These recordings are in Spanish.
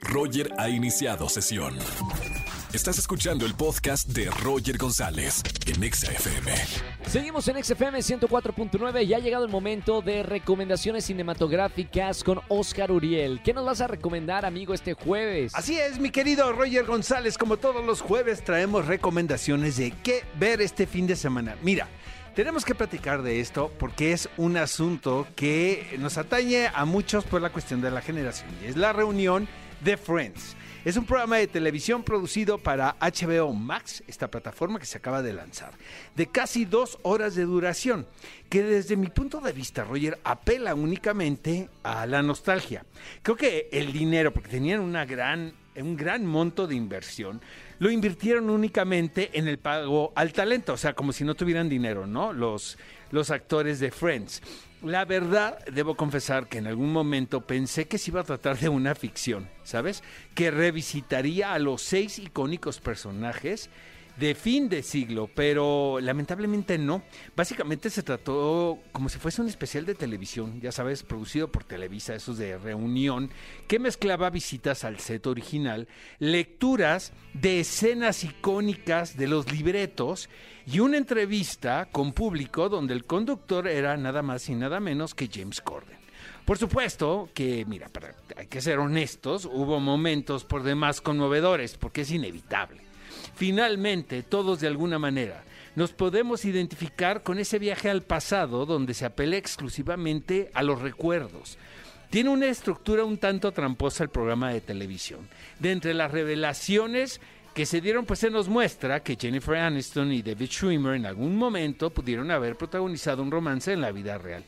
Roger ha iniciado sesión. Estás escuchando el podcast de Roger González en XFM. Seguimos en XFM 104.9 y ha llegado el momento de recomendaciones cinematográficas con Oscar Uriel. ¿Qué nos vas a recomendar, amigo, este jueves? Así es, mi querido Roger González, como todos los jueves traemos recomendaciones de qué ver este fin de semana. Mira, tenemos que platicar de esto porque es un asunto que nos atañe a muchos por la cuestión de la generación y es la reunión de Friends. Es un programa de televisión producido para HBO Max, esta plataforma que se acaba de lanzar, de casi dos horas de duración, que desde mi punto de vista, Roger, apela únicamente a la nostalgia. Creo que el dinero, porque tenían una gran, un gran monto de inversión, lo invirtieron únicamente en el pago al talento, o sea, como si no tuvieran dinero, ¿no? Los, los actores de Friends. La verdad, debo confesar que en algún momento pensé que se iba a tratar de una ficción, ¿sabes? Que revisitaría a los seis icónicos personajes de fin de siglo, pero lamentablemente no. Básicamente se trató como si fuese un especial de televisión, ya sabes, producido por Televisa, esos de reunión, que mezclaba visitas al set original, lecturas de escenas icónicas de los libretos y una entrevista con público donde el conductor era nada más y nada menos que James Corden. Por supuesto que, mira, para, hay que ser honestos, hubo momentos por demás conmovedores, porque es inevitable. Finalmente, todos de alguna manera, nos podemos identificar con ese viaje al pasado donde se apela exclusivamente a los recuerdos. Tiene una estructura un tanto tramposa el programa de televisión. De entre las revelaciones que se dieron, pues se nos muestra que Jennifer Aniston y David Schwimmer en algún momento pudieron haber protagonizado un romance en la vida real.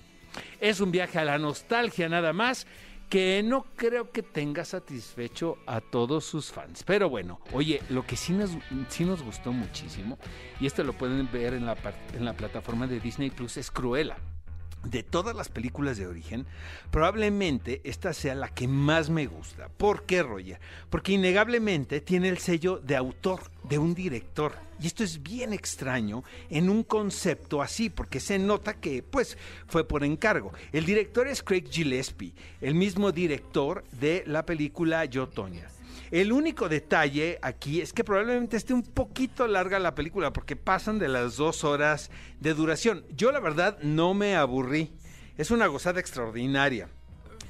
Es un viaje a la nostalgia nada más que no creo que tenga satisfecho a todos sus fans. Pero bueno, oye, lo que sí nos, sí nos gustó muchísimo, y esto lo pueden ver en la, en la plataforma de Disney Plus, es Cruella de todas las películas de origen, probablemente esta sea la que más me gusta. ¿Por qué, Roger? Porque innegablemente tiene el sello de autor, de un director. Y esto es bien extraño en un concepto así, porque se nota que, pues, fue por encargo. El director es Craig Gillespie, el mismo director de la película Yo, Tonya. El único detalle aquí es que probablemente esté un poquito larga la película porque pasan de las dos horas de duración. Yo la verdad no me aburrí. Es una gozada extraordinaria.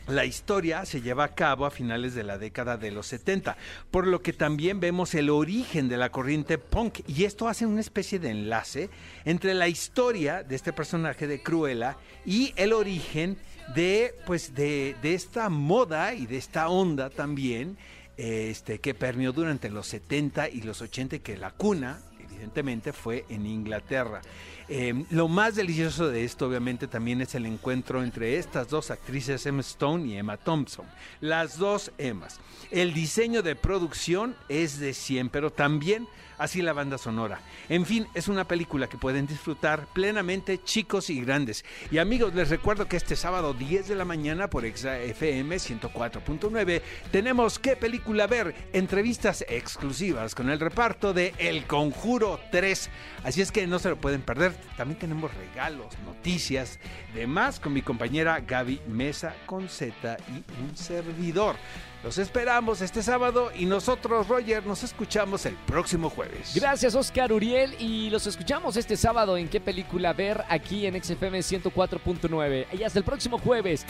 La historia se lleva a cabo a finales de la década de los 70, por lo que también vemos el origen de la corriente punk y esto hace una especie de enlace entre la historia de este personaje de Cruella y el origen de pues de, de esta moda y de esta onda también este, que permeó durante los 70 y los 80, que la cuna, evidentemente, fue en Inglaterra. Eh, lo más delicioso de esto, obviamente, también es el encuentro entre estas dos actrices, Emma Stone y Emma Thompson. Las dos Emmas. El diseño de producción es de 100, pero también así la banda sonora. En fin, es una película que pueden disfrutar plenamente chicos y grandes. Y amigos, les recuerdo que este sábado 10 de la mañana por FM 104.9 tenemos qué película ver, entrevistas exclusivas con el reparto de El Conjuro 3. Así es que no se lo pueden perder. También tenemos regalos, noticias, demás con mi compañera Gaby Mesa con Z y un servidor. Los esperamos este sábado y nosotros, Roger, nos escuchamos el próximo jueves. Gracias, Oscar Uriel, y los escuchamos este sábado en qué película ver aquí en XFM 104.9. Y hasta el próximo jueves.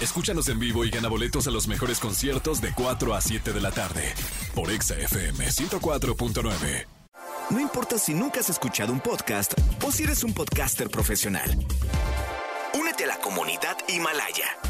Escúchanos en vivo y gana boletos a los mejores conciertos de 4 a 7 de la tarde por XFM 104.9. No importa si nunca has escuchado un podcast o si eres un podcaster profesional. Únete a la comunidad Himalaya.